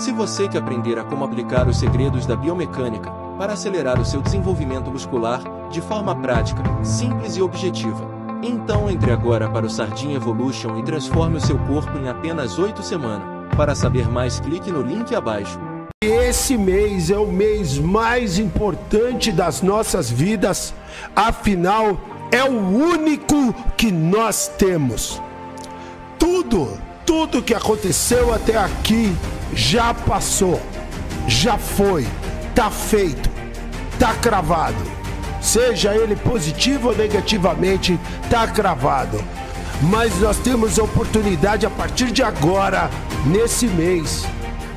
Se você quer aprender a como aplicar os segredos da biomecânica para acelerar o seu desenvolvimento muscular de forma prática, simples e objetiva, então entre agora para o Sardinha Evolution e transforme o seu corpo em apenas 8 semanas. Para saber mais, clique no link abaixo. Esse mês é o mês mais importante das nossas vidas, afinal, é o único que nós temos. Tudo, tudo que aconteceu até aqui já passou, já foi, tá feito, tá cravado. Seja ele positivo ou negativamente, tá cravado. Mas nós temos a oportunidade a partir de agora, nesse mês,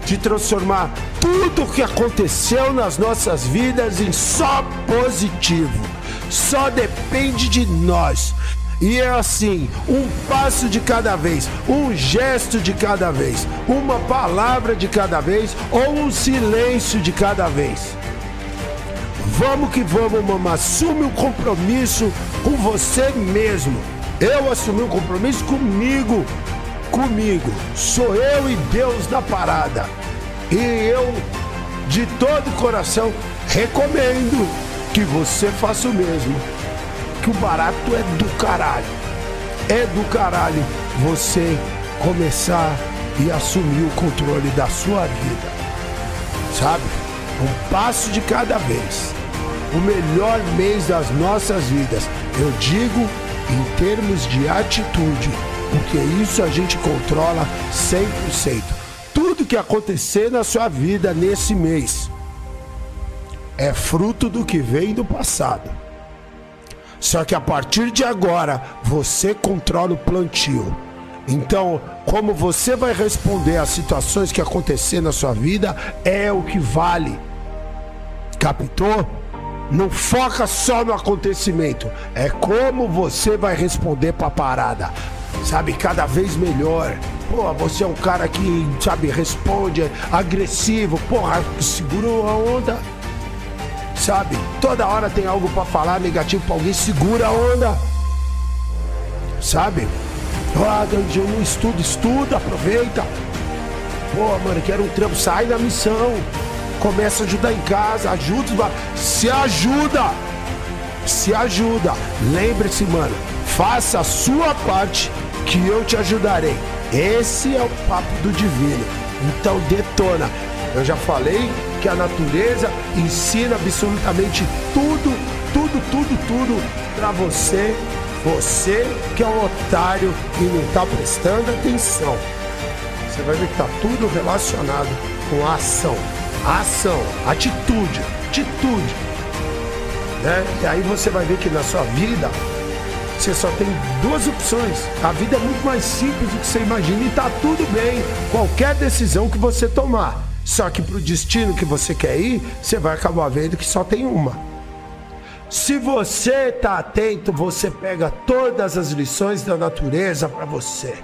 de transformar tudo o que aconteceu nas nossas vidas em só positivo. Só depende de nós. E é assim, um passo de cada vez, um gesto de cada vez, uma palavra de cada vez ou um silêncio de cada vez. Vamos que vamos, mamãe. Assume um compromisso com você mesmo. Eu assumi um compromisso comigo. Comigo. Sou eu e Deus na parada. E eu, de todo o coração, recomendo que você faça o mesmo. Que o barato é do caralho. É do caralho você começar e assumir o controle da sua vida. Sabe? Um passo de cada vez. O melhor mês das nossas vidas. Eu digo em termos de atitude, porque isso a gente controla 100%. Tudo que acontecer na sua vida nesse mês é fruto do que vem do passado. Só que a partir de agora, você controla o plantio. Então, como você vai responder às situações que acontecer na sua vida é o que vale. Captou? Não foca só no acontecimento, é como você vai responder para a parada. Sabe, cada vez melhor. Pô, você é um cara que, sabe, responde agressivo. Porra, segurou a onda sabe? Toda hora tem algo para falar negativo para alguém, segura a onda, sabe? Ah, eu não estudo, estuda, aproveita. Pô, mano, quero um trampo, sai da missão. Começa a ajudar em casa, ajuda, se ajuda. Se ajuda. Lembre-se, mano, faça a sua parte que eu te ajudarei. Esse é o papo do divino. Então detona. Eu já falei que a natureza ensina absolutamente tudo, tudo, tudo, tudo para você. Você que é um otário e não está prestando atenção. Você vai ver que está tudo relacionado com a ação. A ação, atitude, atitude. Né? E aí você vai ver que na sua vida você só tem duas opções. A vida é muito mais simples do que você imagina e está tudo bem. Qualquer decisão que você tomar. Só que para o destino que você quer ir, você vai acabar vendo que só tem uma. Se você está atento, você pega todas as lições da natureza para você.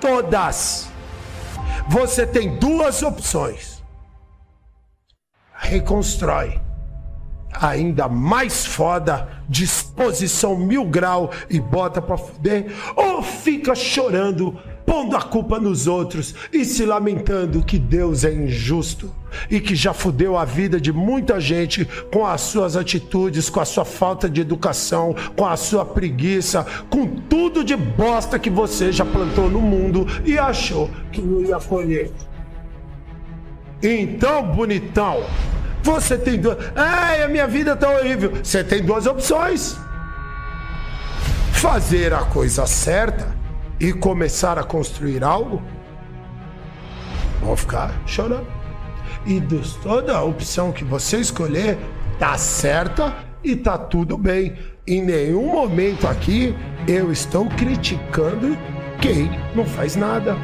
Todas. Você tem duas opções. Reconstrói. Ainda mais foda, disposição mil grau e bota pra fuder, ou fica chorando pondo a culpa nos outros e se lamentando que Deus é injusto e que já fudeu a vida de muita gente com as suas atitudes, com a sua falta de educação, com a sua preguiça, com tudo de bosta que você já plantou no mundo e achou que não ia colher. Então, bonitão, você tem duas. Ai, a minha vida tá horrível. Você tem duas opções: fazer a coisa certa e começar a construir algo, vão ficar chorando. E dos, toda a opção que você escolher tá certa e tá tudo bem. Em nenhum momento aqui eu estou criticando quem não faz nada,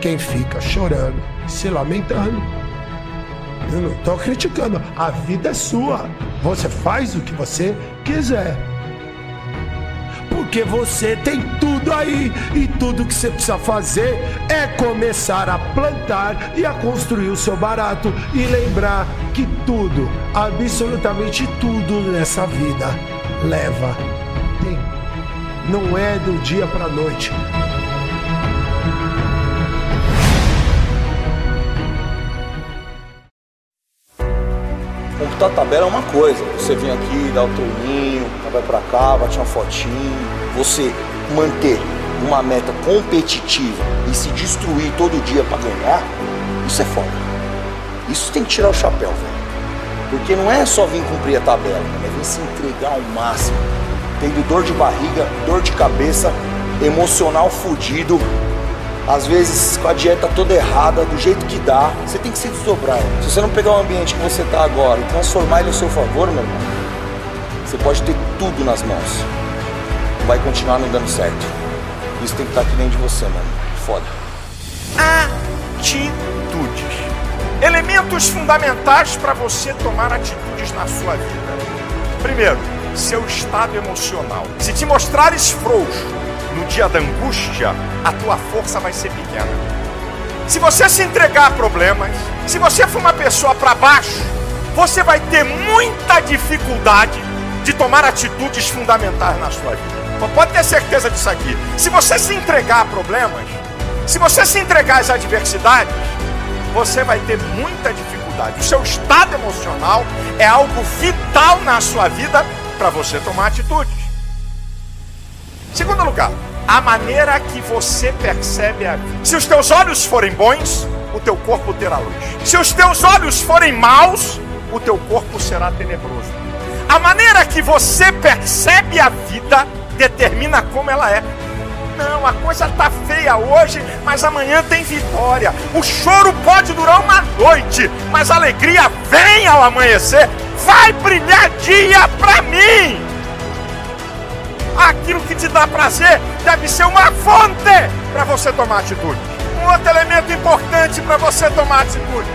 quem fica chorando, se lamentando. Eu não estou criticando, a vida é sua. Você faz o que você quiser porque você tem tudo tudo aí. E tudo que você precisa fazer é começar a plantar e a construir o seu barato. E lembrar que tudo, absolutamente tudo nessa vida, leva tempo. Não é do dia para noite. Computar tabela é uma coisa. Você vem aqui, dá o treininho, vai para cá, bate uma fotinho. Você manter uma meta competitiva e se destruir todo dia para ganhar, isso é foda. Isso tem que tirar o chapéu, velho. Porque não é só vir cumprir a tabela, é vir se entregar ao máximo. Tendo dor de barriga, dor de cabeça, emocional fudido, às vezes com a dieta toda errada, do jeito que dá, você tem que se desdobrar. Se você não pegar o ambiente que você está agora e transformar ele a seu favor, meu irmão, você pode ter tudo nas mãos. Vai continuar não dando certo. Isso tem que estar aqui dentro de você, mano. Foda. Atitudes. Elementos fundamentais para você tomar atitudes na sua vida. Primeiro, seu estado emocional. Se te mostrares frouxo no dia da angústia, a tua força vai ser pequena. Se você se entregar a problemas, se você for uma pessoa para baixo, você vai ter muita dificuldade de tomar atitudes fundamentais na sua vida. Pode ter certeza disso aqui. Se você se entregar a problemas, se você se entregar às adversidades, você vai ter muita dificuldade. O seu estado emocional é algo vital na sua vida para você tomar atitudes. Segundo lugar, a maneira que você percebe a vida. Se os teus olhos forem bons, o teu corpo terá luz. Se os teus olhos forem maus, o teu corpo será tenebroso. A maneira que você percebe a vida determina como ela é. Não, a coisa tá feia hoje, mas amanhã tem vitória. O choro pode durar uma noite, mas a alegria vem ao amanhecer. Vai brilhar dia para mim. Aquilo que te dá prazer deve ser uma fonte para você tomar atitude. Um outro elemento importante para você tomar atitude: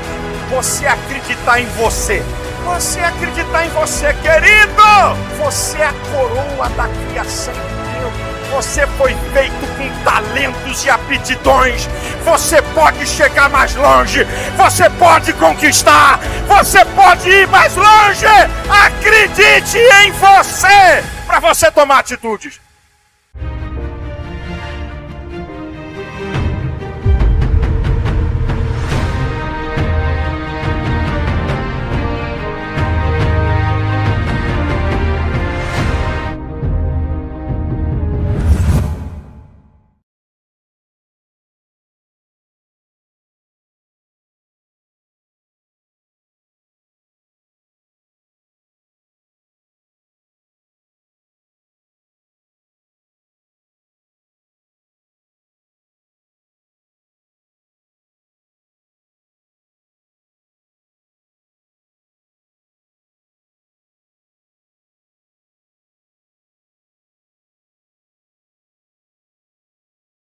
você acreditar em você. Você acreditar em você, querido. Você é a coroa da criação de Deus. Você foi feito com talentos e aptidões. Você pode chegar mais longe. Você pode conquistar. Você pode ir mais longe. Acredite em você para você tomar atitudes.